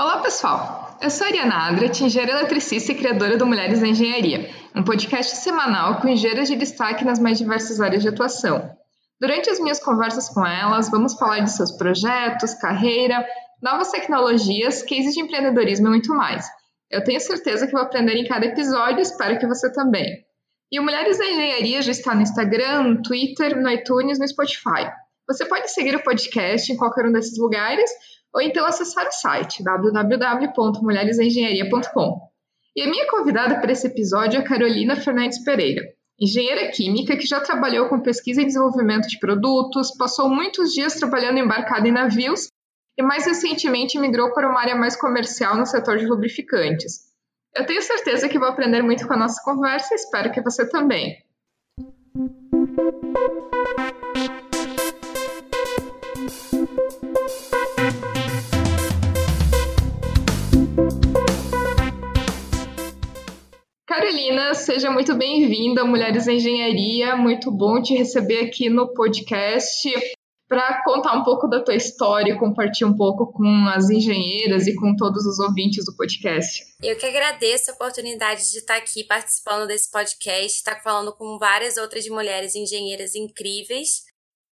Olá, pessoal! Eu sou a Ariana Adret, engenheira eletricista e criadora do Mulheres na Engenharia, um podcast semanal com engenheiras de destaque nas mais diversas áreas de atuação. Durante as minhas conversas com elas, vamos falar de seus projetos, carreira, novas tecnologias, cases de empreendedorismo e muito mais. Eu tenho certeza que vou aprender em cada episódio e espero que você também. E o Mulheres na Engenharia já está no Instagram, no Twitter, no iTunes, no Spotify. Você pode seguir o podcast em qualquer um desses lugares ou então acessar o site www.mulheresengenharia.com. E a minha convidada para esse episódio é Carolina Fernandes Pereira, engenheira química que já trabalhou com pesquisa e desenvolvimento de produtos, passou muitos dias trabalhando embarcada em navios e mais recentemente migrou para uma área mais comercial no setor de lubrificantes. Eu tenho certeza que vou aprender muito com a nossa conversa e espero que você também. Carolina, seja muito bem-vinda Mulheres em Engenharia. Muito bom te receber aqui no podcast para contar um pouco da tua história e compartilhar um pouco com as engenheiras e com todos os ouvintes do podcast. Eu que agradeço a oportunidade de estar aqui participando desse podcast, estar falando com várias outras mulheres engenheiras incríveis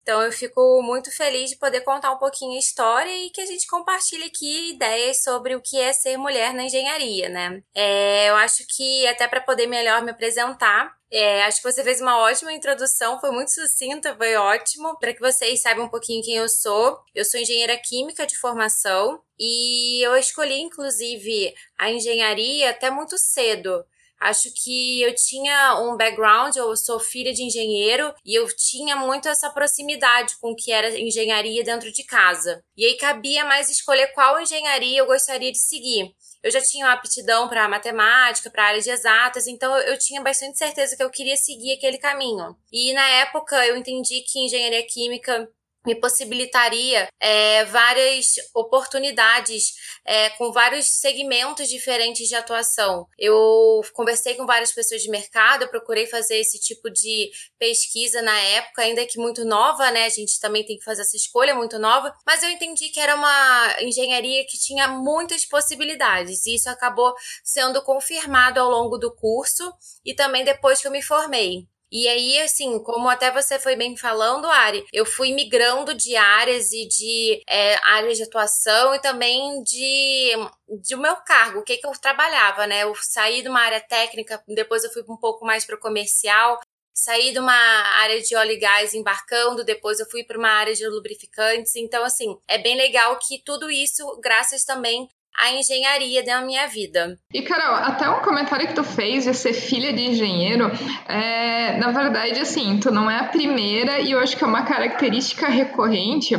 então eu fico muito feliz de poder contar um pouquinho a história e que a gente compartilhe aqui ideias sobre o que é ser mulher na engenharia, né? É, eu acho que até para poder melhor me apresentar, é, acho que você fez uma ótima introdução, foi muito sucinta, foi ótimo. Para que vocês saibam um pouquinho quem eu sou, eu sou engenheira química de formação e eu escolhi, inclusive, a engenharia até muito cedo. Acho que eu tinha um background, eu sou filha de engenheiro e eu tinha muito essa proximidade com o que era engenharia dentro de casa. E aí cabia mais escolher qual engenharia eu gostaria de seguir. Eu já tinha uma aptidão para matemática, para áreas de exatas, então eu tinha bastante certeza que eu queria seguir aquele caminho. E na época eu entendi que engenharia química me possibilitaria é, várias oportunidades é, com vários segmentos diferentes de atuação. Eu conversei com várias pessoas de mercado, procurei fazer esse tipo de pesquisa na época, ainda que muito nova, né? A gente também tem que fazer essa escolha muito nova, mas eu entendi que era uma engenharia que tinha muitas possibilidades e isso acabou sendo confirmado ao longo do curso e também depois que eu me formei. E aí, assim, como até você foi bem falando, Ari, eu fui migrando de áreas e de é, áreas de atuação e também de, de meu cargo, o que, que eu trabalhava, né? Eu saí de uma área técnica, depois eu fui um pouco mais para o comercial, saí de uma área de óleo e gás embarcando, depois eu fui para uma área de lubrificantes. Então, assim, é bem legal que tudo isso, graças também a engenharia da minha vida. E, Carol, até um comentário que tu fez de ser filha de engenheiro, é, na verdade, assim, tu não é a primeira e eu acho que é uma característica recorrente.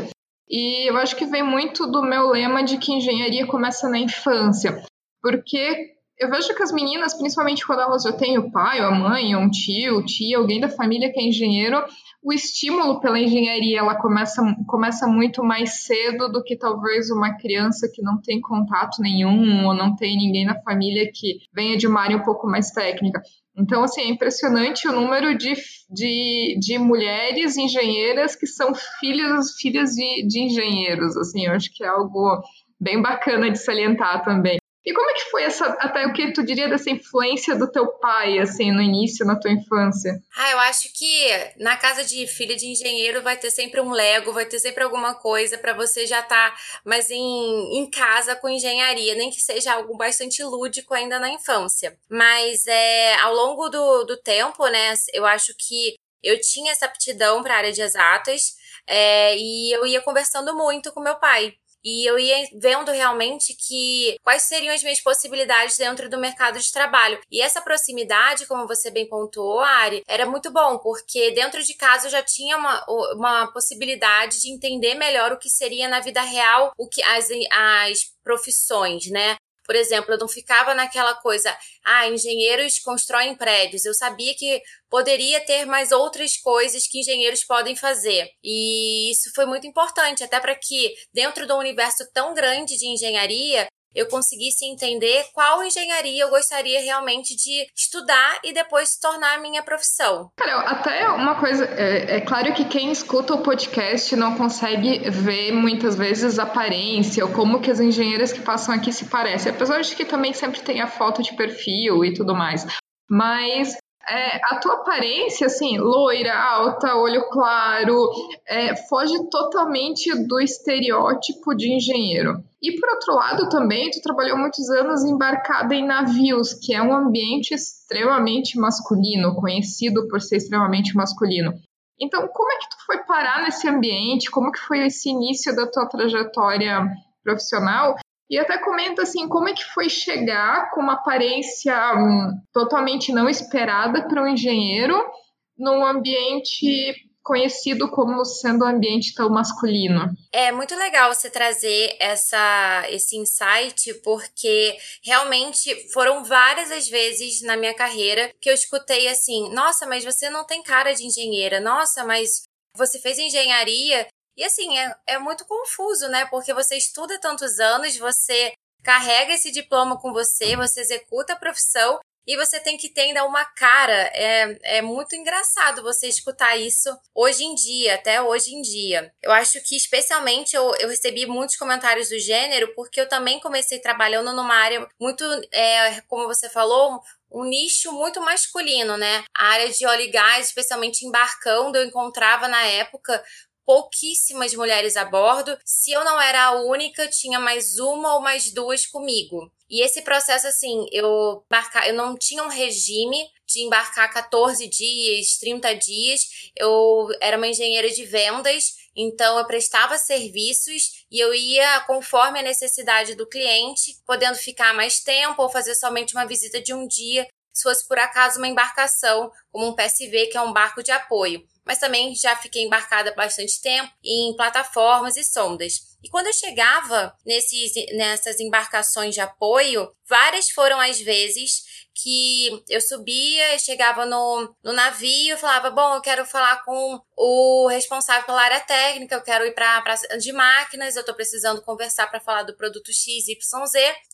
E eu acho que vem muito do meu lema de que engenharia começa na infância. Porque eu vejo que as meninas, principalmente quando elas já têm o pai, ou a mãe, ou um tio, tia, alguém da família que é engenheiro, o estímulo pela engenharia ela começa, começa muito mais cedo do que talvez uma criança que não tem contato nenhum ou não tem ninguém na família que venha de uma área um pouco mais técnica. Então, assim, é impressionante o número de, de, de mulheres engenheiras que são filhas, filhas de, de engenheiros, assim, eu acho que é algo bem bacana de salientar também. E como é que foi essa, até o que tu diria dessa influência do teu pai, assim, no início, na tua infância? Ah, eu acho que na casa de filha de engenheiro vai ter sempre um Lego, vai ter sempre alguma coisa para você já estar tá mais em, em casa com engenharia, nem que seja algo bastante lúdico ainda na infância. Mas é, ao longo do, do tempo, né, eu acho que eu tinha essa aptidão para a área de exatas é, e eu ia conversando muito com meu pai e eu ia vendo realmente que quais seriam as minhas possibilidades dentro do mercado de trabalho. E essa proximidade, como você bem pontuou, Ari, era muito bom, porque dentro de casa eu já tinha uma, uma possibilidade de entender melhor o que seria na vida real, o que as, as profissões, né? Por exemplo, eu não ficava naquela coisa, ah, engenheiros constroem prédios. Eu sabia que poderia ter mais outras coisas que engenheiros podem fazer. E isso foi muito importante, até para que, dentro do universo tão grande de engenharia, eu conseguisse entender qual engenharia eu gostaria realmente de estudar e depois se tornar a minha profissão. Cara, até uma coisa, é, é claro que quem escuta o podcast não consegue ver muitas vezes a aparência ou como que as engenheiras que passam aqui se parecem, apesar de que também sempre tem a foto de perfil e tudo mais. Mas é, a tua aparência, assim, loira, alta, olho claro, é, foge totalmente do estereótipo de engenheiro. E por outro lado, também, tu trabalhou muitos anos embarcada em navios, que é um ambiente extremamente masculino, conhecido por ser extremamente masculino. Então, como é que tu foi parar nesse ambiente? Como que foi esse início da tua trajetória profissional? E até comenta assim, como é que foi chegar com uma aparência um, totalmente não esperada para um engenheiro num ambiente conhecido como sendo um ambiente tão masculino. É muito legal você trazer essa, esse insight, porque realmente foram várias as vezes na minha carreira que eu escutei assim: nossa, mas você não tem cara de engenheira, nossa, mas você fez engenharia e assim, é, é muito confuso, né? Porque você estuda tantos anos, você carrega esse diploma com você, você executa a profissão e você tem que ter ainda uma cara. É, é muito engraçado você escutar isso hoje em dia, até hoje em dia. Eu acho que, especialmente, eu, eu recebi muitos comentários do gênero, porque eu também comecei trabalhando numa área muito, é, como você falou, um nicho muito masculino, né? A área de óleo e gás, especialmente embarcando, eu encontrava na época pouquíssimas mulheres a bordo. Se eu não era a única, tinha mais uma ou mais duas comigo. E esse processo, assim, eu embarcar, eu não tinha um regime de embarcar 14 dias, 30 dias. Eu era uma engenheira de vendas, então eu prestava serviços e eu ia conforme a necessidade do cliente, podendo ficar mais tempo ou fazer somente uma visita de um dia, se fosse por acaso uma embarcação, como um PSV, que é um barco de apoio mas também já fiquei embarcada bastante tempo em plataformas e sondas. E quando eu chegava nesses, nessas embarcações de apoio, várias foram as vezes que eu subia, chegava no, no navio, falava: Bom, eu quero falar com o responsável pela área técnica, eu quero ir para a de máquinas, eu estou precisando conversar para falar do produto XYZ.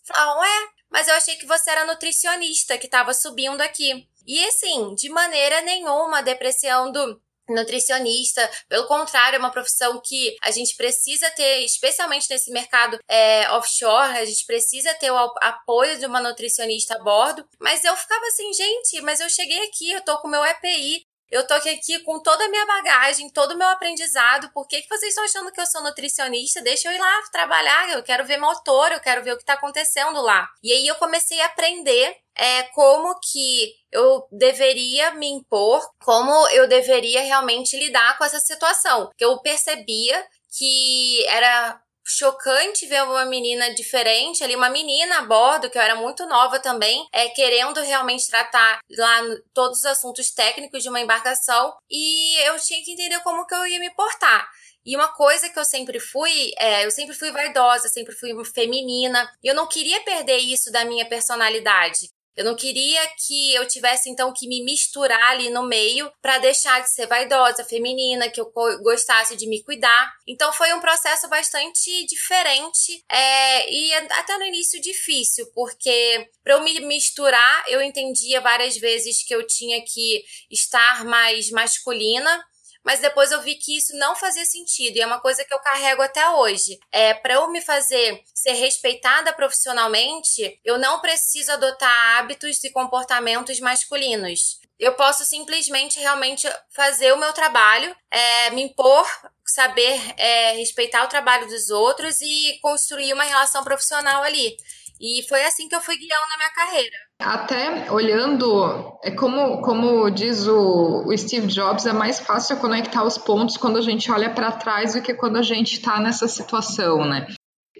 Falavam: Ué, mas eu achei que você era nutricionista que estava subindo aqui. E assim, de maneira nenhuma depreciando nutricionista. Pelo contrário, é uma profissão que a gente precisa ter, especialmente nesse mercado é, offshore, a gente precisa ter o apoio de uma nutricionista a bordo. Mas eu ficava assim, gente, mas eu cheguei aqui, eu tô com meu EPI, eu tô aqui com toda a minha bagagem, todo o meu aprendizado. Por que, que vocês estão achando que eu sou nutricionista? Deixa eu ir lá trabalhar. Eu quero ver motor, eu quero ver o que está acontecendo lá. E aí eu comecei a aprender é, como que eu deveria me impor, como eu deveria realmente lidar com essa situação. Que eu percebia que era chocante ver uma menina diferente ali, uma menina a bordo, que eu era muito nova também, é, querendo realmente tratar lá todos os assuntos técnicos de uma embarcação e eu tinha que entender como que eu ia me portar. E uma coisa que eu sempre fui, é, eu sempre fui vaidosa, sempre fui feminina, e eu não queria perder isso da minha personalidade. Eu não queria que eu tivesse então que me misturar ali no meio para deixar de ser vaidosa, feminina, que eu gostasse de me cuidar. Então foi um processo bastante diferente é, e até no início difícil, porque para eu me misturar eu entendia várias vezes que eu tinha que estar mais masculina mas depois eu vi que isso não fazia sentido e é uma coisa que eu carrego até hoje. É para eu me fazer ser respeitada profissionalmente, eu não preciso adotar hábitos e comportamentos masculinos. Eu posso simplesmente realmente fazer o meu trabalho, é, me impor, saber é, respeitar o trabalho dos outros e construir uma relação profissional ali. E foi assim que eu fui guiando na minha carreira. Até olhando, é como, como diz o, o Steve Jobs, é mais fácil conectar os pontos quando a gente olha para trás do que quando a gente está nessa situação, né?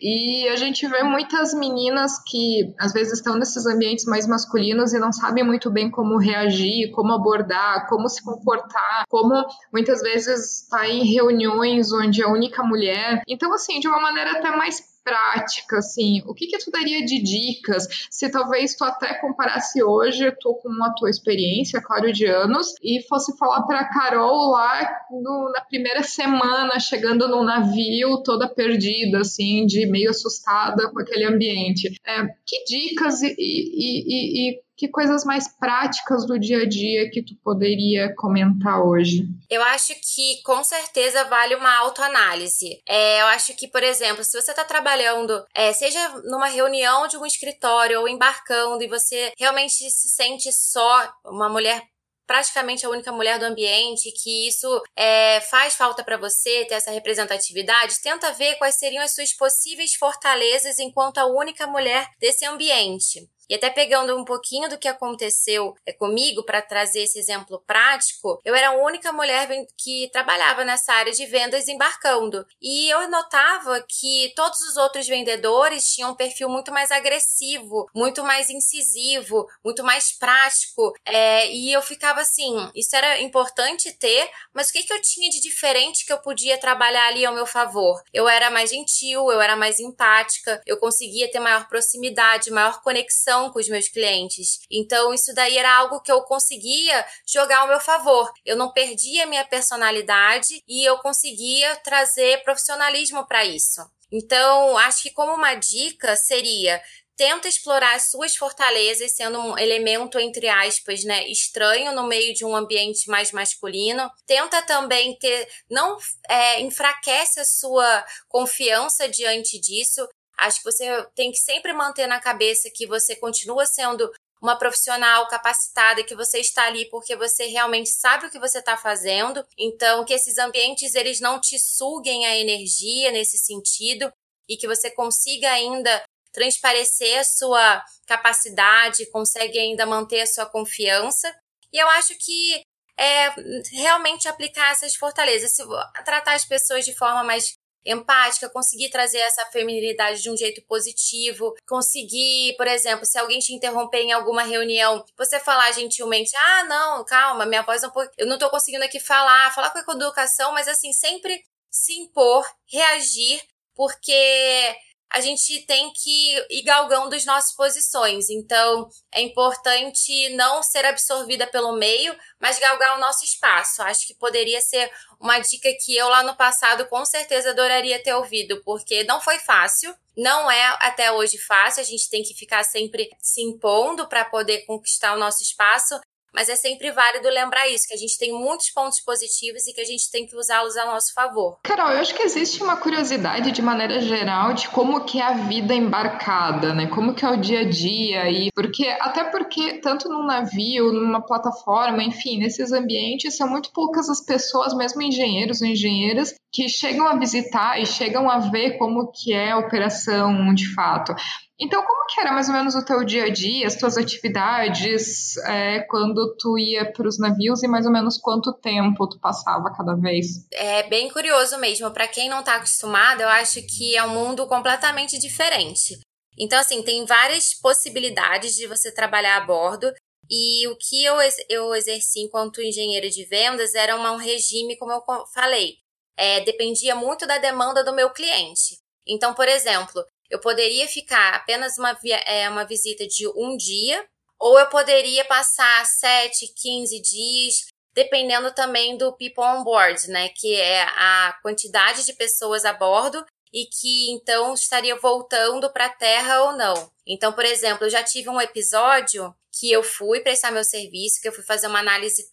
E a gente vê muitas meninas que às vezes estão nesses ambientes mais masculinos e não sabem muito bem como reagir, como abordar, como se comportar, como muitas vezes está em reuniões onde é a única mulher. Então, assim, de uma maneira até mais prática, assim, o que que tu daria de dicas? Se talvez tu até comparasse hoje, tu com a tua experiência, claro, de anos, e fosse falar para Carol lá no, na primeira semana, chegando num navio, toda perdida, assim, de meio assustada com aquele ambiente. É, que dicas e, e, e, e que coisas mais práticas do dia a dia que tu poderia comentar hoje? Eu acho que com certeza vale uma autoanálise. É, eu acho que, por exemplo, se você está trabalhando, é, seja numa reunião de um escritório ou embarcando e você realmente se sente só uma mulher praticamente a única mulher do ambiente, que isso é, faz falta para você ter essa representatividade, tenta ver quais seriam as suas possíveis fortalezas enquanto a única mulher desse ambiente. E até pegando um pouquinho do que aconteceu é, comigo para trazer esse exemplo prático, eu era a única mulher que trabalhava nessa área de vendas embarcando. E eu notava que todos os outros vendedores tinham um perfil muito mais agressivo, muito mais incisivo, muito mais prático. É, e eu ficava assim: isso era importante ter, mas o que, que eu tinha de diferente que eu podia trabalhar ali ao meu favor? Eu era mais gentil, eu era mais empática, eu conseguia ter maior proximidade, maior conexão com os meus clientes. Então, isso daí era algo que eu conseguia jogar ao meu favor. Eu não perdia minha personalidade e eu conseguia trazer profissionalismo para isso. Então, acho que como uma dica seria tenta explorar as suas fortalezas, sendo um elemento, entre aspas, né, estranho no meio de um ambiente mais masculino. Tenta também ter, não é, enfraquece a sua confiança diante disso. Acho que você tem que sempre manter na cabeça que você continua sendo uma profissional capacitada, que você está ali porque você realmente sabe o que você está fazendo. Então, que esses ambientes eles não te suguem a energia nesse sentido e que você consiga ainda transparecer a sua capacidade, consegue ainda manter a sua confiança. E eu acho que é realmente aplicar essas fortalezas, tratar as pessoas de forma mais empática, conseguir trazer essa feminilidade de um jeito positivo, conseguir, por exemplo, se alguém te interromper em alguma reunião, você falar gentilmente: "Ah, não, calma, minha voz não eu não tô conseguindo aqui falar", falar com a educação, mas assim, sempre se impor, reagir, porque a gente tem que ir galgando as nossas posições. Então, é importante não ser absorvida pelo meio, mas galgar o nosso espaço. Acho que poderia ser uma dica que eu lá no passado com certeza adoraria ter ouvido, porque não foi fácil. Não é até hoje fácil, a gente tem que ficar sempre se impondo para poder conquistar o nosso espaço, mas é sempre válido lembrar isso, que a gente tem muitos pontos positivos e que a gente tem que usá-los a nosso favor. Carol, eu acho que existe uma curiosidade de maneira geral de como que é a vida embarcada, né? Como que é o dia a dia e porque até porque tanto num navio, numa plataforma, enfim, nesses ambientes são muito poucas as pessoas, mesmo engenheiros ou engenheiras, que chegam a visitar e chegam a ver como que é a operação de fato. Então, como que era mais ou menos o teu dia a dia, as tuas atividades, é, quando tu ia para os navios e mais ou menos quanto tempo tu passava cada vez? É bem curioso mesmo. Para quem não está acostumado, eu acho que é um mundo completamente diferente. Então, assim, tem várias possibilidades de você trabalhar a bordo. E o que eu, eu exerci enquanto engenheira de vendas era uma, um regime, como eu falei, é, dependia muito da demanda do meu cliente. Então, por exemplo, eu poderia ficar apenas uma, é, uma visita de um dia, ou eu poderia passar 7, 15 dias, dependendo também do people on board, né? Que é a quantidade de pessoas a bordo e que então estaria voltando para a Terra ou não. Então, por exemplo, eu já tive um episódio que eu fui prestar meu serviço, que eu fui fazer uma análise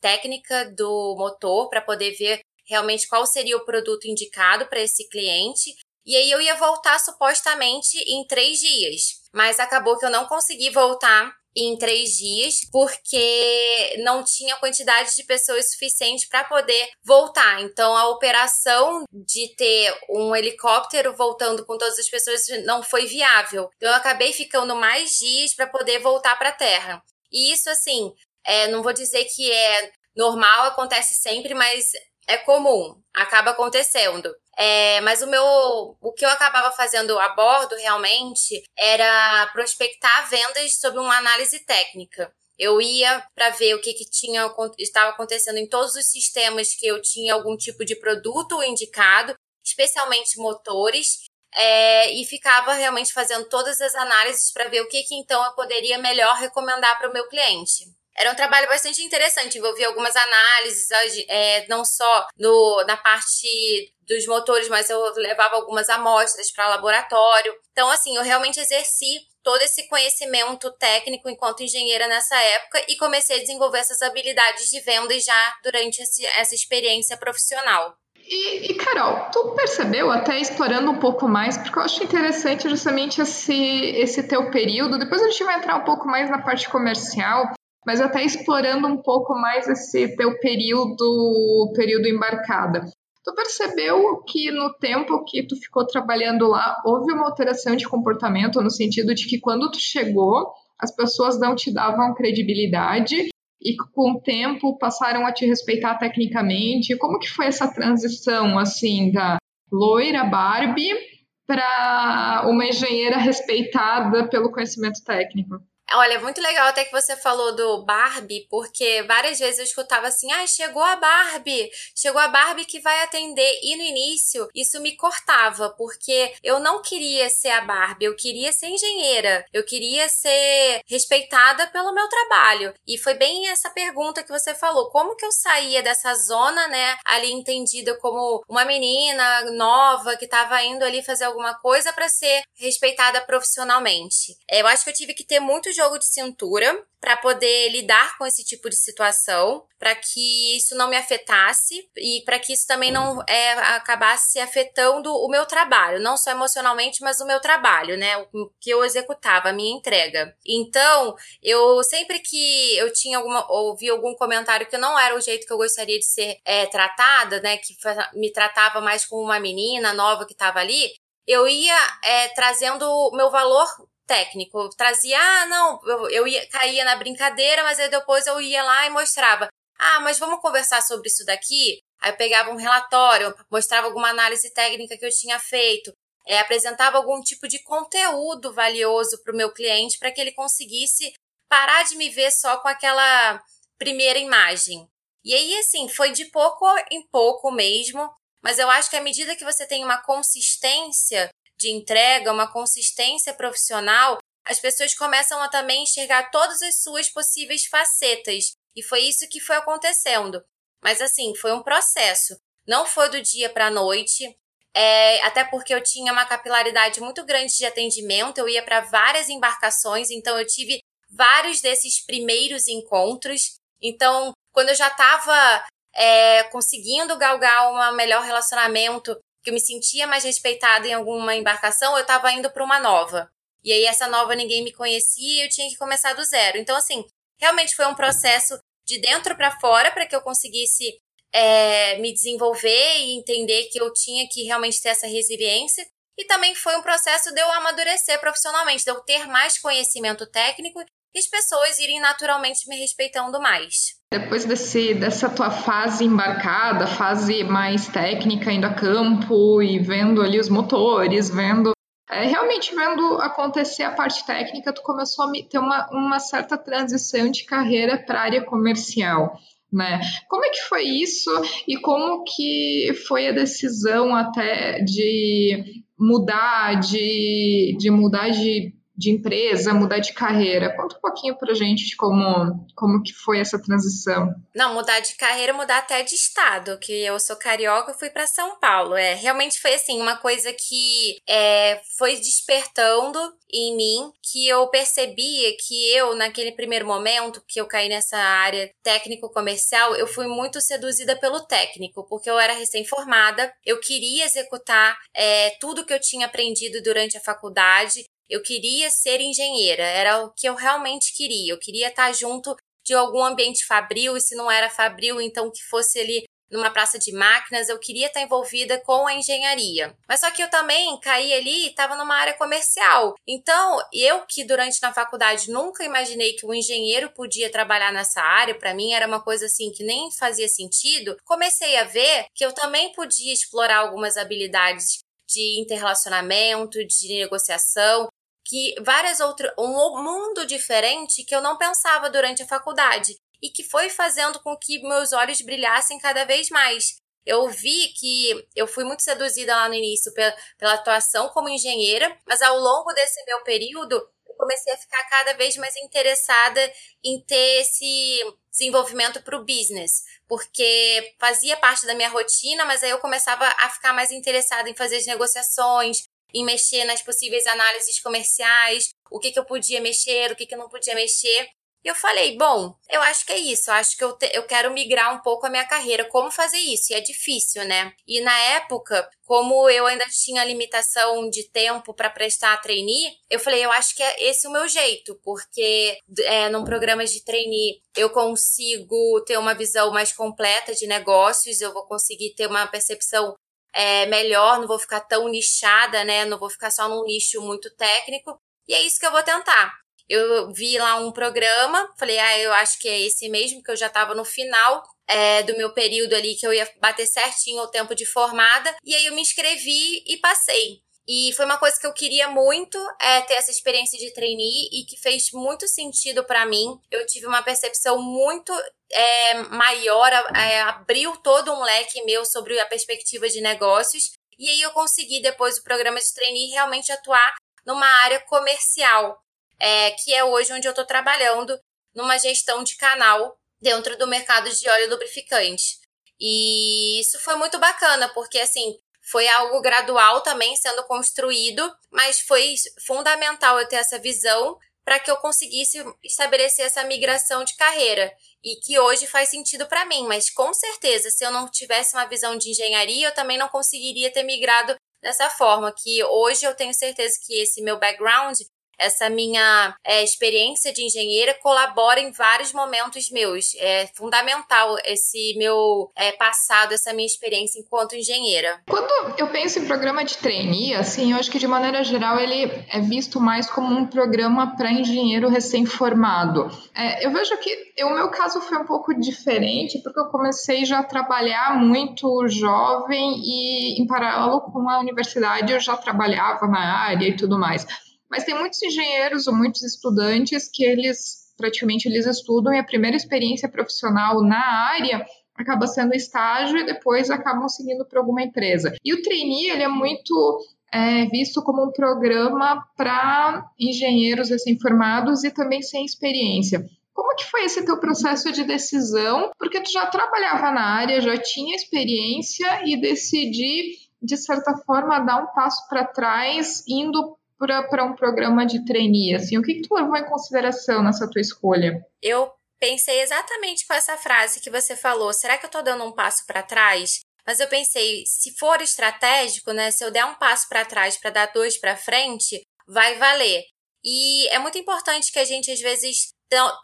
técnica do motor para poder ver realmente qual seria o produto indicado para esse cliente. E aí eu ia voltar supostamente em três dias. Mas acabou que eu não consegui voltar em três dias, porque não tinha quantidade de pessoas suficiente para poder voltar. Então, a operação de ter um helicóptero voltando com todas as pessoas não foi viável. Eu acabei ficando mais dias para poder voltar para a Terra. E isso, assim, é, não vou dizer que é normal, acontece sempre, mas é comum, acaba acontecendo. É, mas o meu, o que eu acabava fazendo a bordo realmente era prospectar vendas sob uma análise técnica. Eu ia para ver o que, que tinha estava acontecendo em todos os sistemas que eu tinha algum tipo de produto indicado, especialmente motores. é, e ficava realmente fazendo todas as análises para ver o que, que então eu poderia melhor recomendar para o meu cliente. Era um trabalho bastante interessante, envolvia algumas análises, é, não só no, na parte dos motores, mas eu levava algumas amostras para laboratório. Então, assim, eu realmente exerci todo esse conhecimento técnico enquanto engenheira nessa época e comecei a desenvolver essas habilidades de vendas já durante esse, essa experiência profissional. E, e, Carol, tu percebeu, até explorando um pouco mais, porque eu acho interessante justamente esse, esse teu período, depois a gente vai entrar um pouco mais na parte comercial, mas até explorando um pouco mais esse teu período, período embarcada. Tu percebeu que no tempo que tu ficou trabalhando lá, houve uma alteração de comportamento no sentido de que quando tu chegou, as pessoas não te davam credibilidade e com o tempo passaram a te respeitar tecnicamente? Como que foi essa transição assim da loira Barbie para uma engenheira respeitada pelo conhecimento técnico? Olha, é muito legal até que você falou do Barbie, porque várias vezes eu escutava assim: ah, chegou a Barbie, chegou a Barbie que vai atender. E no início isso me cortava, porque eu não queria ser a Barbie, eu queria ser engenheira, eu queria ser respeitada pelo meu trabalho. E foi bem essa pergunta que você falou: como que eu saía dessa zona, né, ali entendida como uma menina nova que estava indo ali fazer alguma coisa para ser respeitada profissionalmente? Eu acho que eu tive que ter muito jogo de cintura para poder lidar com esse tipo de situação, para que isso não me afetasse e para que isso também não é, acabasse afetando o meu trabalho, não só emocionalmente, mas o meu trabalho, né? O que eu executava, a minha entrega. Então, eu sempre que eu tinha alguma ouvi algum comentário que não era o jeito que eu gostaria de ser é, tratada, né? Que me tratava mais como uma menina nova que estava ali, eu ia é, trazendo o meu valor técnico. Trazia, ah, não, eu, eu ia, caía na brincadeira, mas depois eu ia lá e mostrava. Ah, mas vamos conversar sobre isso daqui? Aí eu pegava um relatório, mostrava alguma análise técnica que eu tinha feito, é, apresentava algum tipo de conteúdo valioso para o meu cliente para que ele conseguisse parar de me ver só com aquela primeira imagem. E aí, assim, foi de pouco em pouco mesmo, mas eu acho que à medida que você tem uma consistência de entrega, uma consistência profissional, as pessoas começam a também enxergar todas as suas possíveis facetas. E foi isso que foi acontecendo. Mas assim, foi um processo. Não foi do dia para a noite. É, até porque eu tinha uma capilaridade muito grande de atendimento, eu ia para várias embarcações, então eu tive vários desses primeiros encontros. Então, quando eu já estava é, conseguindo galgar um melhor relacionamento que eu me sentia mais respeitada em alguma embarcação, eu estava indo para uma nova. E aí essa nova ninguém me conhecia eu tinha que começar do zero. Então, assim, realmente foi um processo de dentro para fora para que eu conseguisse é, me desenvolver e entender que eu tinha que realmente ter essa resiliência. E também foi um processo de eu amadurecer profissionalmente, de eu ter mais conhecimento técnico e as pessoas irem naturalmente me respeitando mais. Depois desse, dessa tua fase embarcada, fase mais técnica, indo a campo e vendo ali os motores, vendo é, realmente vendo acontecer a parte técnica, tu começou a ter uma, uma certa transição de carreira para a área comercial. Né? Como é que foi isso e como que foi a decisão até de mudar, de, de mudar de de empresa, mudar de carreira. Conta um pouquinho pra gente de como, como que foi essa transição. Não, mudar de carreira, mudar até de estado, que eu sou carioca, e fui para São Paulo. É, realmente foi assim, uma coisa que é, foi despertando em mim, que eu percebia que eu, naquele primeiro momento que eu caí nessa área técnico-comercial, eu fui muito seduzida pelo técnico, porque eu era recém-formada, eu queria executar é, tudo que eu tinha aprendido durante a faculdade, eu queria ser engenheira, era o que eu realmente queria. Eu queria estar junto de algum ambiente fabril, e se não era fabril, então que fosse ali numa praça de máquinas, eu queria estar envolvida com a engenharia. Mas só que eu também caí ali e estava numa área comercial. Então, eu que durante na faculdade nunca imaginei que um engenheiro podia trabalhar nessa área, para mim era uma coisa assim que nem fazia sentido, comecei a ver que eu também podia explorar algumas habilidades de interrelacionamento, de negociação, que várias outras um mundo diferente que eu não pensava durante a faculdade e que foi fazendo com que meus olhos brilhassem cada vez mais. eu vi que eu fui muito seduzida lá no início pela, pela atuação como engenheira, mas ao longo desse meu período, eu comecei a ficar cada vez mais interessada em ter esse desenvolvimento para o business, porque fazia parte da minha rotina, mas aí eu começava a ficar mais interessada em fazer as negociações, em mexer nas possíveis análises comerciais, o que, que eu podia mexer, o que, que eu não podia mexer. E eu falei, bom, eu acho que é isso, eu acho que eu, te, eu quero migrar um pouco a minha carreira. Como fazer isso? E é difícil, né? E na época, como eu ainda tinha limitação de tempo para prestar a trainee, eu falei, eu acho que é esse o meu jeito, porque é, num programa de trainee eu consigo ter uma visão mais completa de negócios, eu vou conseguir ter uma percepção é, melhor, não vou ficar tão nichada, né? Não vou ficar só num nicho muito técnico. E é isso que eu vou tentar. Eu vi lá um programa, falei, ah, eu acho que é esse mesmo, que eu já estava no final é, do meu período ali, que eu ia bater certinho o tempo de formada. E aí eu me inscrevi e passei. E foi uma coisa que eu queria muito é, ter essa experiência de trainee e que fez muito sentido para mim. Eu tive uma percepção muito é, maior, é, abriu todo um leque meu sobre a perspectiva de negócios. E aí eu consegui, depois do programa de trainee, realmente atuar numa área comercial é, que é hoje onde eu estou trabalhando numa gestão de canal dentro do mercado de óleo lubrificante. E isso foi muito bacana, porque assim, foi algo gradual também sendo construído, mas foi fundamental eu ter essa visão para que eu conseguisse estabelecer essa migração de carreira. E que hoje faz sentido para mim, mas com certeza, se eu não tivesse uma visão de engenharia, eu também não conseguiria ter migrado dessa forma, que hoje eu tenho certeza que esse meu background essa minha é, experiência de engenheira colabora em vários momentos meus. É fundamental esse meu é, passado, essa minha experiência enquanto engenheira. Quando eu penso em programa de trainee, assim, eu acho que de maneira geral ele é visto mais como um programa para engenheiro recém-formado. É, eu vejo que o meu caso foi um pouco diferente, porque eu comecei já a trabalhar muito jovem e, em paralelo com a universidade, eu já trabalhava na área e tudo mais. Mas tem muitos engenheiros ou muitos estudantes que eles praticamente eles estudam e a primeira experiência profissional na área acaba sendo estágio e depois acabam seguindo para alguma empresa. E o trainee ele é muito é, visto como um programa para engenheiros recém-formados e também sem experiência. Como que foi esse teu processo de decisão? Porque tu já trabalhava na área, já tinha experiência e decidi, de certa forma, dar um passo para trás, indo para um programa de trainee? Assim, o que, que tu levou em consideração nessa tua escolha? Eu pensei exatamente com essa frase que você falou. Será que eu estou dando um passo para trás? Mas eu pensei, se for estratégico, né? Se eu der um passo para trás para dar dois para frente, vai valer. E é muito importante que a gente às vezes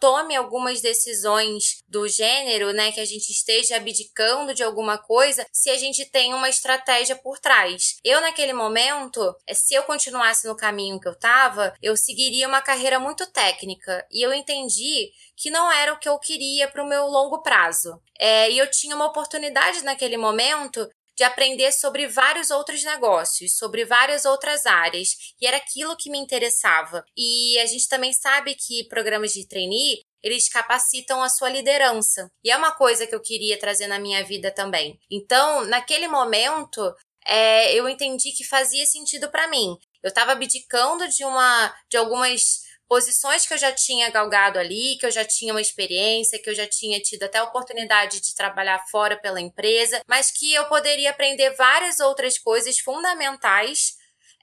tome algumas decisões do gênero, né, que a gente esteja abdicando de alguma coisa, se a gente tem uma estratégia por trás. Eu naquele momento, é, se eu continuasse no caminho que eu estava, eu seguiria uma carreira muito técnica e eu entendi que não era o que eu queria para o meu longo prazo. É, e eu tinha uma oportunidade naquele momento de aprender sobre vários outros negócios, sobre várias outras áreas, e era aquilo que me interessava. E a gente também sabe que programas de trainee eles capacitam a sua liderança. E é uma coisa que eu queria trazer na minha vida também. Então, naquele momento, é, eu entendi que fazia sentido para mim. Eu estava abdicando de uma de algumas posições que eu já tinha galgado ali, que eu já tinha uma experiência, que eu já tinha tido até a oportunidade de trabalhar fora pela empresa, mas que eu poderia aprender várias outras coisas fundamentais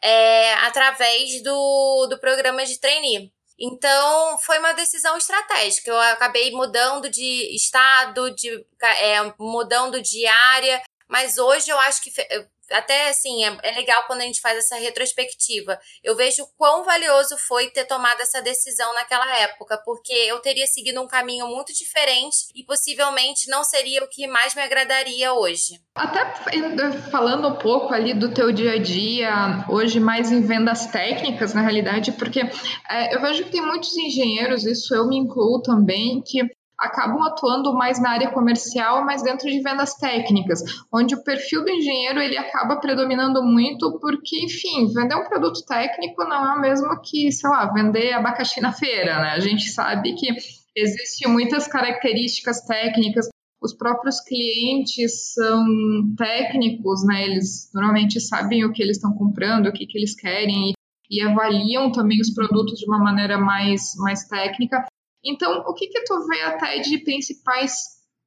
é, através do, do programa de trainee. Então, foi uma decisão estratégica. Eu acabei mudando de estado, de, é, mudando de área, mas hoje eu acho que até assim, é, é, legal quando a gente faz essa retrospectiva. Eu vejo quão valioso foi ter tomado essa decisão naquela época, porque eu teria seguido um caminho muito diferente e possivelmente não seria o que mais me agradaria hoje. Até falando um pouco ali do teu dia a dia, hoje mais em vendas técnicas, na realidade, porque é, eu vejo que tem muitos engenheiros, isso eu me incluo também, que acabam atuando mais na área comercial, mas dentro de vendas técnicas, onde o perfil do engenheiro ele acaba predominando muito, porque, enfim, vender um produto técnico não é o mesmo que, sei lá, vender abacaxi na feira, né? A gente sabe que existem muitas características técnicas, os próprios clientes são técnicos, né? Eles normalmente sabem o que eles estão comprando, o que, que eles querem e, e avaliam também os produtos de uma maneira mais, mais técnica. Então, o que, que tu vê até de principais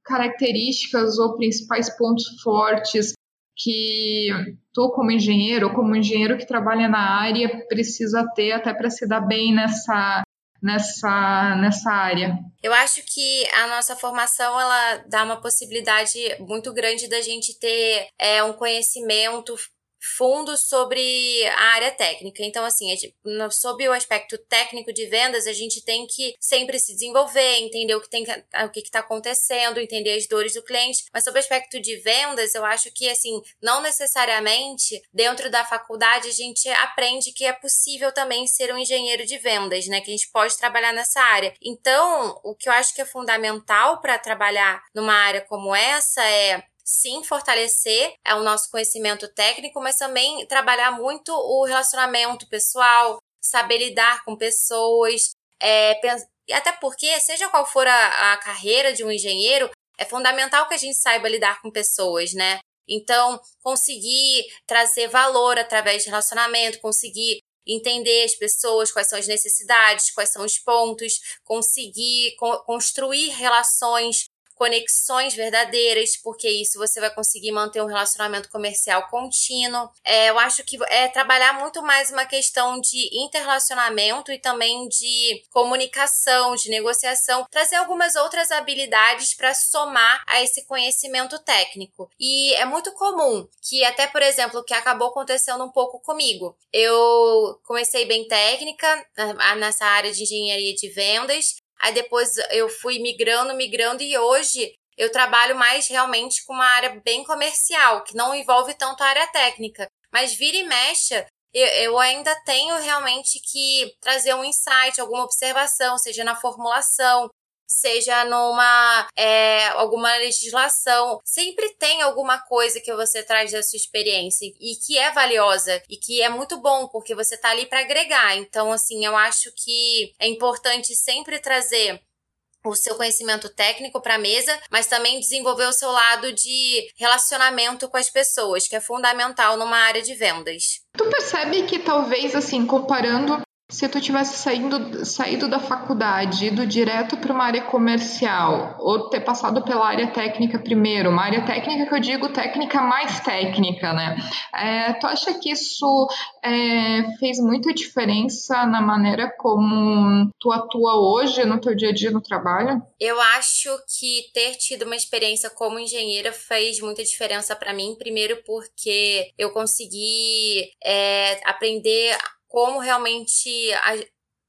características ou principais pontos fortes que tu, como engenheiro, ou como engenheiro que trabalha na área, precisa ter até para se dar bem nessa, nessa, nessa área? Eu acho que a nossa formação ela dá uma possibilidade muito grande da gente ter é, um conhecimento fundo sobre a área técnica. Então, assim, sob o aspecto técnico de vendas, a gente tem que sempre se desenvolver, entender o que tem o que está acontecendo, entender as dores do cliente. Mas sob o aspecto de vendas, eu acho que assim, não necessariamente dentro da faculdade a gente aprende que é possível também ser um engenheiro de vendas, né? Que a gente pode trabalhar nessa área. Então, o que eu acho que é fundamental para trabalhar numa área como essa é sim fortalecer é o nosso conhecimento técnico, mas também trabalhar muito o relacionamento pessoal, saber lidar com pessoas, é, até porque, seja qual for a, a carreira de um engenheiro, é fundamental que a gente saiba lidar com pessoas, né? Então, conseguir trazer valor através de relacionamento, conseguir entender as pessoas, quais são as necessidades, quais são os pontos, conseguir co construir relações conexões verdadeiras, porque isso você vai conseguir manter um relacionamento comercial contínuo. É, eu acho que é trabalhar muito mais uma questão de interrelacionamento e também de comunicação, de negociação, trazer algumas outras habilidades para somar a esse conhecimento técnico. E é muito comum que até, por exemplo, que acabou acontecendo um pouco comigo. Eu comecei bem técnica nessa área de engenharia de vendas, Aí depois eu fui migrando, migrando e hoje eu trabalho mais realmente com uma área bem comercial, que não envolve tanto a área técnica. Mas vira e mexe, eu, eu ainda tenho realmente que trazer um insight, alguma observação, seja na formulação, seja numa é, alguma legislação, sempre tem alguma coisa que você traz da sua experiência e que é valiosa e que é muito bom porque você está ali para agregar. Então, assim, eu acho que é importante sempre trazer o seu conhecimento técnico para a mesa, mas também desenvolver o seu lado de relacionamento com as pessoas, que é fundamental numa área de vendas. Tu percebe que talvez assim, comparando se tu tivesse saindo, saído da faculdade, ido direto para uma área comercial, ou ter passado pela área técnica primeiro, uma área técnica que eu digo técnica mais técnica, né? É, tu acha que isso é, fez muita diferença na maneira como tu atua hoje no teu dia a dia no trabalho? Eu acho que ter tido uma experiência como engenheira fez muita diferença para mim, primeiro porque eu consegui é, aprender como realmente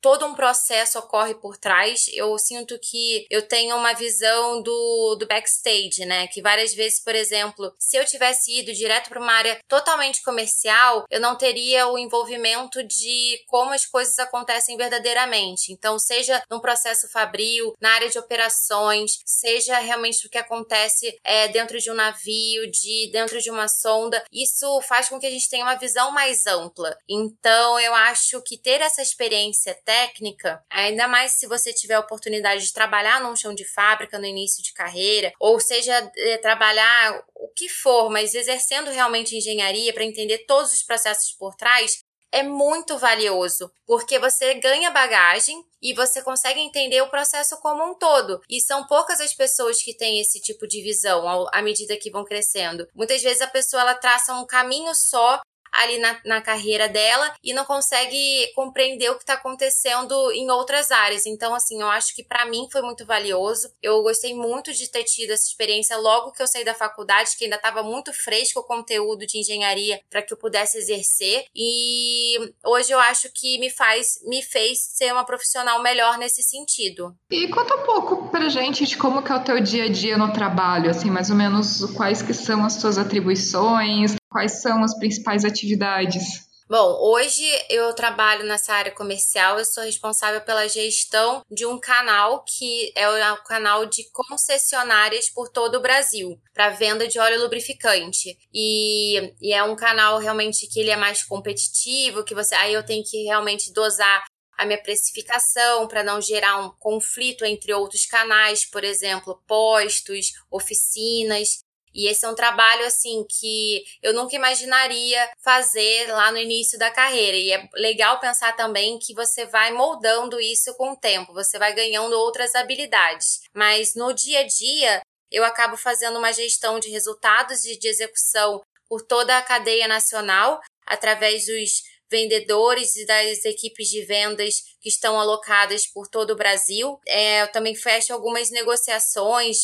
todo um processo ocorre por trás. Eu sinto que eu tenho uma visão do, do backstage, né? Que várias vezes, por exemplo, se eu tivesse ido direto para uma área totalmente comercial, eu não teria o envolvimento de como as coisas acontecem verdadeiramente. Então, seja num processo fabril, na área de operações, seja realmente o que acontece é, dentro de um navio, de dentro de uma sonda, isso faz com que a gente tenha uma visão mais ampla. Então, eu acho que ter essa experiência técnica, ainda mais se você tiver a oportunidade de trabalhar num chão de fábrica no início de carreira, ou seja, é, trabalhar o que for, mas exercendo realmente engenharia para entender todos os processos por trás, é muito valioso, porque você ganha bagagem e você consegue entender o processo como um todo. E são poucas as pessoas que têm esse tipo de visão à medida que vão crescendo. Muitas vezes a pessoa ela traça um caminho só ali na, na carreira dela e não consegue compreender o que está acontecendo em outras áreas. Então, assim, eu acho que para mim foi muito valioso. Eu gostei muito de ter tido essa experiência logo que eu saí da faculdade, que ainda estava muito fresco o conteúdo de engenharia para que eu pudesse exercer. E hoje eu acho que me faz, me fez ser uma profissional melhor nesse sentido. E conta um pouco pra gente de como que é o teu dia a dia no trabalho, assim, mais ou menos quais que são as tuas atribuições, Quais são as principais atividades? Bom, hoje eu trabalho nessa área comercial, eu sou responsável pela gestão de um canal que é o canal de concessionárias por todo o Brasil, para venda de óleo lubrificante. E, e, é um canal realmente que ele é mais competitivo, que você aí eu tenho que realmente dosar a minha precificação, para não gerar um conflito entre outros canais, por exemplo, postos, oficinas. E esse é um trabalho assim que eu nunca imaginaria fazer lá no início da carreira. E é legal pensar também que você vai moldando isso com o tempo, você vai ganhando outras habilidades. Mas no dia a dia, eu acabo fazendo uma gestão de resultados e de execução por toda a cadeia nacional através dos vendedores e das equipes de vendas que estão alocadas por todo o Brasil. É, eu também fecho algumas negociações,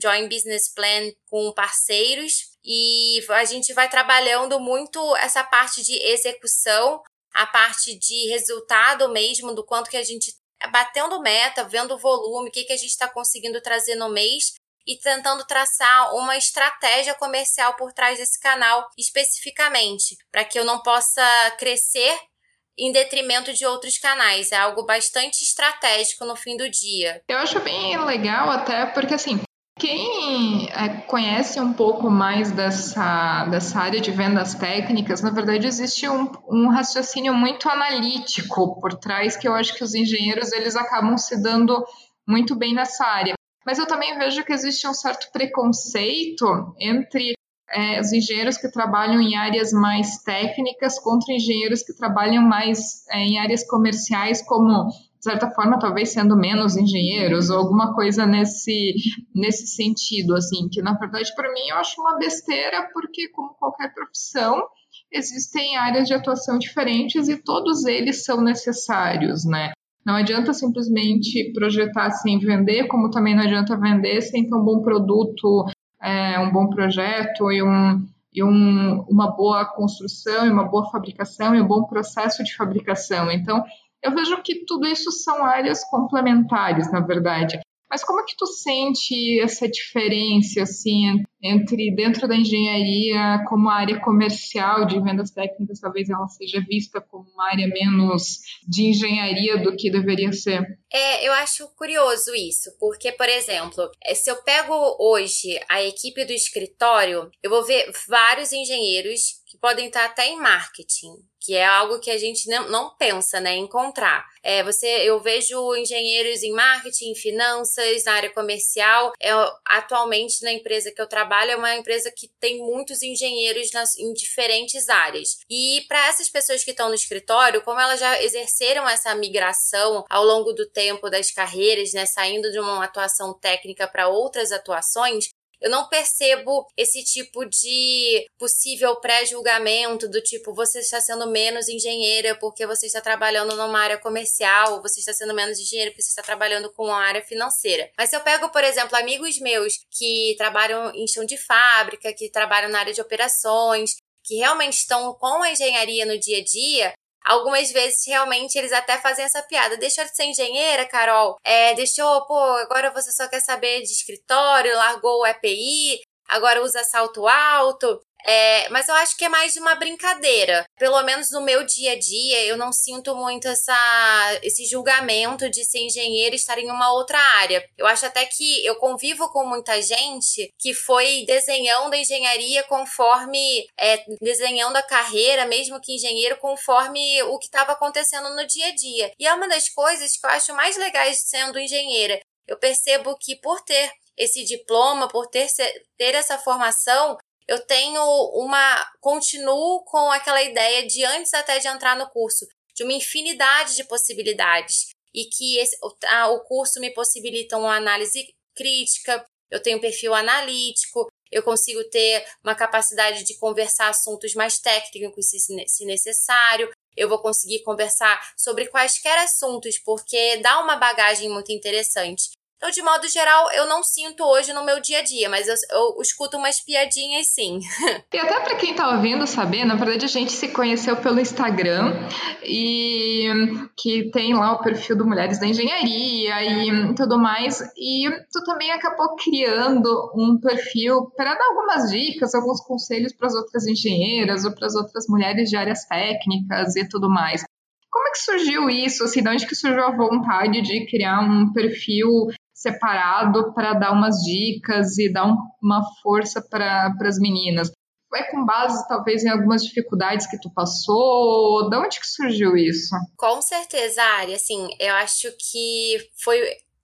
joint business plan com parceiros e a gente vai trabalhando muito essa parte de execução, a parte de resultado mesmo, do quanto que a gente é batendo meta, vendo o volume, o que, que a gente está conseguindo trazer no mês e tentando traçar uma estratégia comercial por trás desse canal especificamente, para que eu não possa crescer em detrimento de outros canais. É algo bastante estratégico no fim do dia. Eu acho bem legal até porque assim, quem é, conhece um pouco mais dessa, dessa área de vendas técnicas, na verdade existe um, um, raciocínio muito analítico por trás que eu acho que os engenheiros eles acabam se dando muito bem nessa área. Mas eu também vejo que existe um certo preconceito entre é, os engenheiros que trabalham em áreas mais técnicas contra engenheiros que trabalham mais é, em áreas comerciais, como, de certa forma, talvez sendo menos engenheiros, ou alguma coisa nesse, nesse sentido, assim, que na verdade, para mim, eu acho uma besteira, porque, como qualquer profissão, existem áreas de atuação diferentes e todos eles são necessários, né? Não adianta simplesmente projetar sem vender, como também não adianta vender sem ter um bom produto, é, um bom projeto e, um, e um, uma boa construção, e uma boa fabricação e um bom processo de fabricação. Então, eu vejo que tudo isso são áreas complementares, na verdade. Mas como é que tu sente essa diferença, assim, entre dentro da engenharia, como a área comercial de vendas técnicas, talvez ela seja vista como uma área menos de engenharia do que deveria ser? É, eu acho curioso isso, porque, por exemplo, é, se eu pego hoje a equipe do escritório, eu vou ver vários engenheiros que podem estar até em marketing, que é algo que a gente não, não pensa, né, encontrar. É, você, eu vejo engenheiros em marketing, finanças, na área comercial. É, atualmente, na empresa que eu trabalho, é uma empresa que tem muitos engenheiros nas, em diferentes áreas. E para essas pessoas que estão no escritório, como elas já exerceram essa migração ao longo do tempo das carreiras, né, saindo de uma atuação técnica para outras atuações, eu não percebo esse tipo de possível pré-julgamento do tipo você está sendo menos engenheira porque você está trabalhando numa área comercial, você está sendo menos engenheiro porque você está trabalhando com uma área financeira. Mas se eu pego, por exemplo, amigos meus que trabalham em chão de fábrica, que trabalham na área de operações, que realmente estão com a engenharia no dia a dia, Algumas vezes, realmente, eles até fazem essa piada. Deixou de ser engenheira, Carol? É, deixou, pô, agora você só quer saber de escritório, largou o EPI, agora usa salto alto. É, mas eu acho que é mais de uma brincadeira. Pelo menos no meu dia a dia, eu não sinto muito essa, esse julgamento de ser engenheiro e estar em uma outra área. Eu acho até que eu convivo com muita gente que foi desenhando a engenharia conforme, é, desenhando a carreira, mesmo que engenheiro, conforme o que estava acontecendo no dia a dia. E é uma das coisas que eu acho mais legais sendo engenheira. Eu percebo que por ter esse diploma, por ter, ter essa formação, eu tenho uma. continuo com aquela ideia de antes até de entrar no curso, de uma infinidade de possibilidades. E que esse, a, o curso me possibilita uma análise crítica, eu tenho um perfil analítico, eu consigo ter uma capacidade de conversar assuntos mais técnicos se, se necessário, eu vou conseguir conversar sobre quaisquer assuntos, porque dá uma bagagem muito interessante. Então, de modo geral, eu não sinto hoje no meu dia a dia, mas eu, eu escuto umas piadinhas sim. E até para quem tá ouvindo saber, na verdade a gente se conheceu pelo Instagram e que tem lá o perfil do Mulheres da Engenharia e tudo mais. E tu também acabou criando um perfil para dar algumas dicas, alguns conselhos para as outras engenheiras ou para as outras mulheres de áreas técnicas e tudo mais. Como é que surgiu isso? Assim, de onde que surgiu a vontade de criar um perfil separado para dar umas dicas e dar um, uma força para as meninas. é com base talvez em algumas dificuldades que tu passou? De onde que surgiu isso? Com certeza, Ari. Assim, eu acho que foi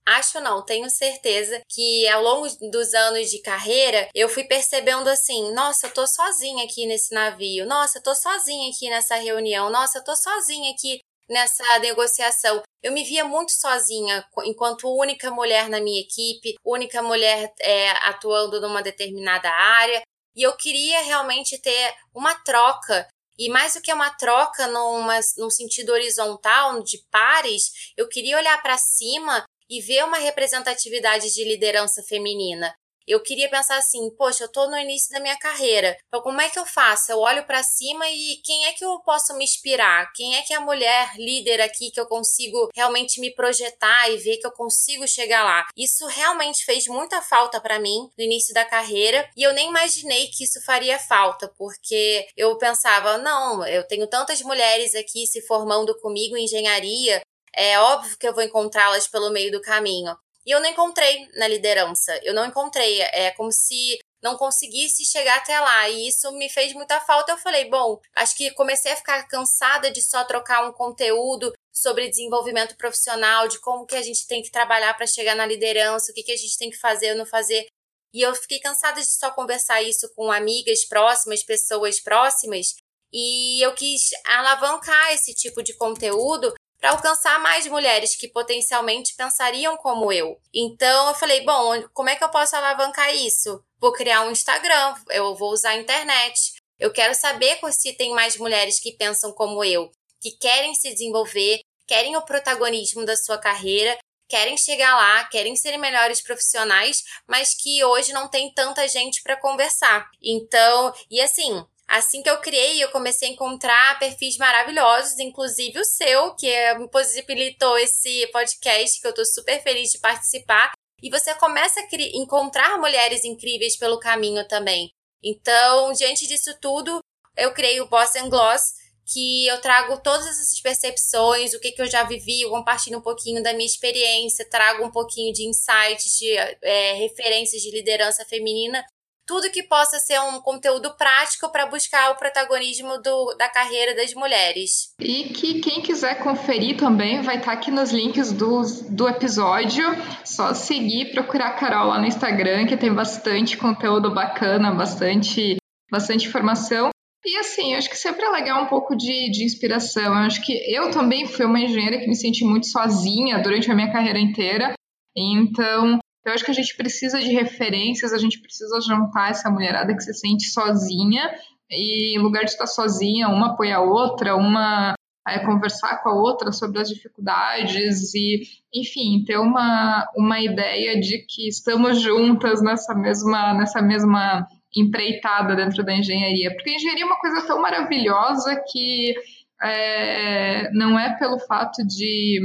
Acho não, tenho certeza que ao longo dos anos de carreira eu fui percebendo assim: nossa, eu tô sozinha aqui nesse navio, nossa, eu tô sozinha aqui nessa reunião, nossa, eu tô sozinha aqui nessa negociação. Eu me via muito sozinha enquanto única mulher na minha equipe, única mulher é, atuando numa determinada área, e eu queria realmente ter uma troca. E mais do que uma troca numa, num sentido horizontal, de pares, eu queria olhar para cima e ver uma representatividade de liderança feminina. Eu queria pensar assim, poxa, eu tô no início da minha carreira. Então, como é que eu faço? Eu olho para cima e quem é que eu posso me inspirar? Quem é que é a mulher líder aqui que eu consigo realmente me projetar e ver que eu consigo chegar lá? Isso realmente fez muita falta para mim no início da carreira e eu nem imaginei que isso faria falta, porque eu pensava, não, eu tenho tantas mulheres aqui se formando comigo em engenharia, é óbvio que eu vou encontrá-las pelo meio do caminho. E eu não encontrei na liderança. Eu não encontrei. É como se não conseguisse chegar até lá. E isso me fez muita falta. Eu falei, bom, acho que comecei a ficar cansada de só trocar um conteúdo sobre desenvolvimento profissional, de como que a gente tem que trabalhar para chegar na liderança, o que, que a gente tem que fazer ou não fazer. E eu fiquei cansada de só conversar isso com amigas próximas, pessoas próximas. E eu quis alavancar esse tipo de conteúdo para alcançar mais mulheres que potencialmente pensariam como eu. Então eu falei, bom, como é que eu posso alavancar isso? Vou criar um Instagram, eu vou usar a internet. Eu quero saber se tem mais mulheres que pensam como eu, que querem se desenvolver, querem o protagonismo da sua carreira, querem chegar lá, querem ser melhores profissionais, mas que hoje não tem tanta gente para conversar. Então, e assim, Assim que eu criei, eu comecei a encontrar perfis maravilhosos, inclusive o seu, que me possibilitou esse podcast, que eu tô super feliz de participar. E você começa a encontrar mulheres incríveis pelo caminho também. Então, diante disso tudo, eu criei o Boss and Gloss, que eu trago todas essas percepções, o que, que eu já vivi, eu compartilho um pouquinho da minha experiência, trago um pouquinho de insights, de é, referências de liderança feminina tudo que possa ser um conteúdo prático para buscar o protagonismo do, da carreira das mulheres. E que quem quiser conferir também vai estar tá aqui nos links do, do episódio. Só seguir, procurar a Carol lá no Instagram, que tem bastante conteúdo bacana, bastante, bastante informação. E assim, acho que sempre é legal um pouco de, de inspiração. Eu acho que eu também fui uma engenheira que me senti muito sozinha durante a minha carreira inteira. Então, eu acho que a gente precisa de referências, a gente precisa juntar essa mulherada que se sente sozinha e em lugar de estar sozinha, uma apoia a outra, uma é, conversar com a outra sobre as dificuldades e, enfim, ter uma, uma ideia de que estamos juntas nessa mesma, nessa mesma empreitada dentro da engenharia. Porque a engenharia é uma coisa tão maravilhosa que é, não é pelo fato de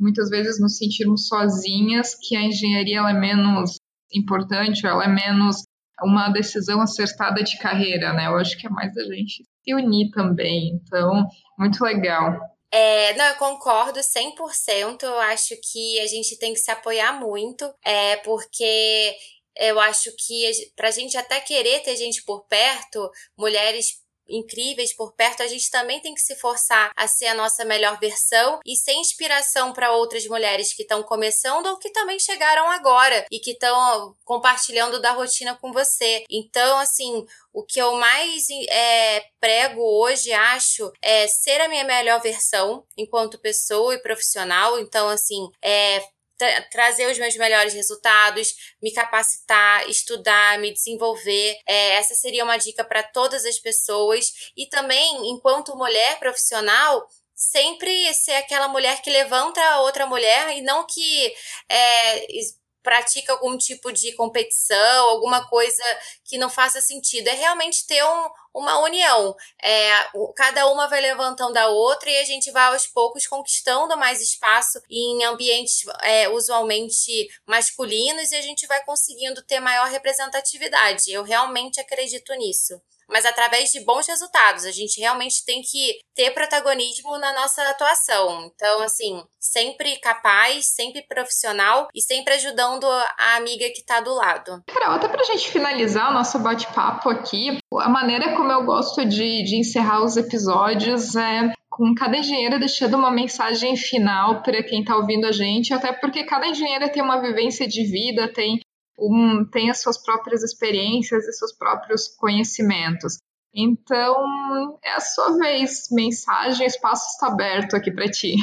muitas vezes nos sentirmos sozinhas, que a engenharia ela é menos importante, ela é menos uma decisão acertada de carreira, né? Eu acho que é mais a gente se unir também. Então, muito legal. É, não, eu concordo 100%. Eu acho que a gente tem que se apoiar muito, é, porque eu acho que para a gente até querer ter gente por perto, mulheres incríveis por perto, a gente também tem que se forçar a ser a nossa melhor versão e ser inspiração para outras mulheres que estão começando ou que também chegaram agora e que estão compartilhando da rotina com você. Então, assim, o que eu mais é, prego hoje, acho, é ser a minha melhor versão enquanto pessoa e profissional. Então, assim, é tra trazer os meus melhores resultados, me capacitar, estudar, me desenvolver. É, essa seria uma dica para todas as pessoas. E também, enquanto mulher profissional, sempre ser aquela mulher que levanta a outra mulher e não que é, pratica algum tipo de competição, alguma coisa que não faça sentido. É realmente ter um, uma união. É, cada uma vai levantando a outra e a gente vai aos poucos conquistando mais espaço em ambientes é, usualmente masculinos e a gente vai conseguindo ter maior representatividade. Eu realmente acredito nisso. Mas através de bons resultados. A gente realmente tem que ter protagonismo na nossa atuação. Então, assim, sempre capaz, sempre profissional e sempre ajudando a amiga que está do lado. Carol, até para a gente finalizar o nosso bate-papo aqui, a maneira como eu gosto de, de encerrar os episódios é com cada engenheira deixando uma mensagem final para quem está ouvindo a gente, até porque cada engenheira tem uma vivência de vida, tem, um, tem as suas próprias experiências e seus próprios conhecimentos. Então, é a sua vez, mensagem, espaço está aberto aqui para ti.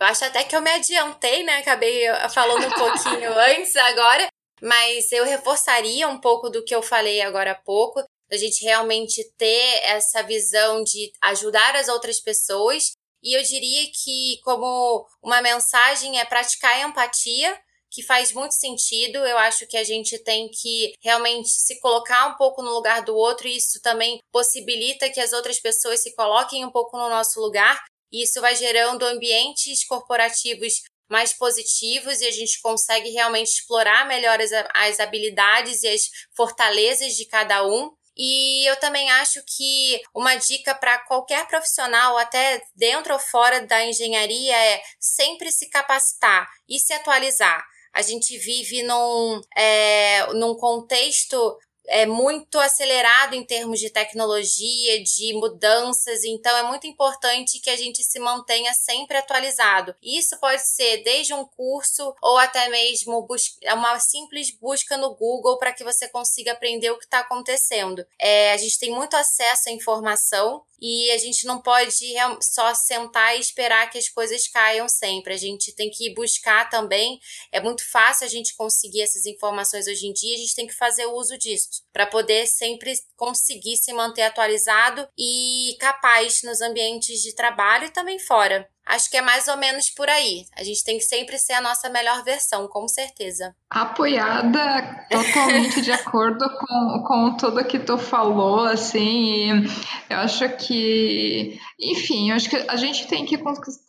Eu acho até que eu me adiantei, né? Acabei falando um pouquinho antes agora, mas eu reforçaria um pouco do que eu falei agora há pouco, da gente realmente ter essa visão de ajudar as outras pessoas. E eu diria que, como uma mensagem, é praticar a empatia, que faz muito sentido. Eu acho que a gente tem que realmente se colocar um pouco no lugar do outro, e isso também possibilita que as outras pessoas se coloquem um pouco no nosso lugar. E isso vai gerando ambientes corporativos mais positivos e a gente consegue realmente explorar melhor as, as habilidades e as fortalezas de cada um. E eu também acho que uma dica para qualquer profissional, até dentro ou fora da engenharia, é sempre se capacitar e se atualizar. A gente vive num, é, num contexto é muito acelerado em termos de tecnologia, de mudanças, então é muito importante que a gente se mantenha sempre atualizado. Isso pode ser desde um curso ou até mesmo uma simples busca no Google para que você consiga aprender o que está acontecendo. É, a gente tem muito acesso à informação e a gente não pode só sentar e esperar que as coisas caiam sempre. A gente tem que buscar também. É muito fácil a gente conseguir essas informações hoje em dia, a gente tem que fazer uso disso para poder sempre conseguir se manter atualizado e capaz nos ambientes de trabalho e também fora. Acho que é mais ou menos por aí. A gente tem que sempre ser a nossa melhor versão, com certeza. Apoiada, totalmente de acordo com, com tudo que tu falou, assim. eu acho que, enfim, eu acho que a gente tem que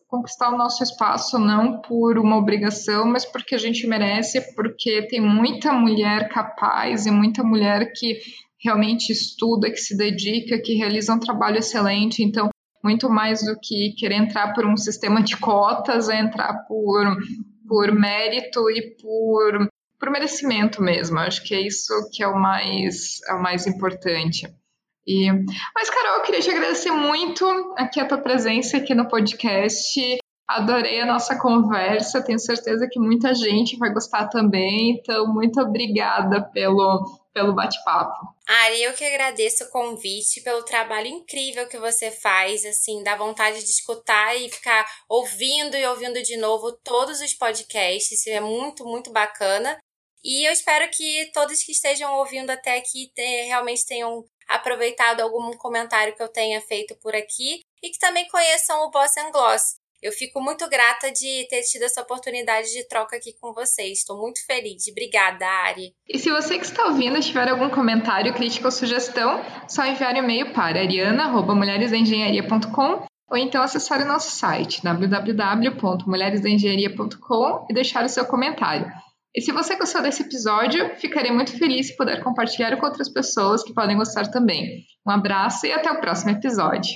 conquistar o nosso espaço não por uma obrigação, mas porque a gente merece, porque tem muita mulher capaz e muita mulher que realmente estuda, que se dedica, que realiza um trabalho excelente. Então, muito mais do que querer entrar por um sistema de cotas, é entrar por, por mérito e por, por merecimento mesmo. Acho que é isso que é o mais, é o mais importante. E, mas, Carol, eu queria te agradecer muito aqui a tua presença aqui no podcast. Adorei a nossa conversa, tenho certeza que muita gente vai gostar também. Então, muito obrigada pelo, pelo bate-papo. Ari, eu que agradeço o convite, pelo trabalho incrível que você faz, assim, dá vontade de escutar e ficar ouvindo e ouvindo de novo todos os podcasts, isso é muito, muito bacana. E eu espero que todos que estejam ouvindo até aqui realmente tenham aproveitado algum comentário que eu tenha feito por aqui e que também conheçam o Boss and Gloss. Eu fico muito grata de ter tido essa oportunidade de troca aqui com vocês. Estou muito feliz. Obrigada, Ari. E se você que está ouvindo tiver algum comentário, crítica ou sugestão, só enviar um e-mail para ariana.mulheresengenharia.com ou então acessar o nosso site www.mulheresengenharia.com e deixar o seu comentário. E se você gostou desse episódio, ficarei muito feliz se puder compartilhar com outras pessoas que podem gostar também. Um abraço e até o próximo episódio.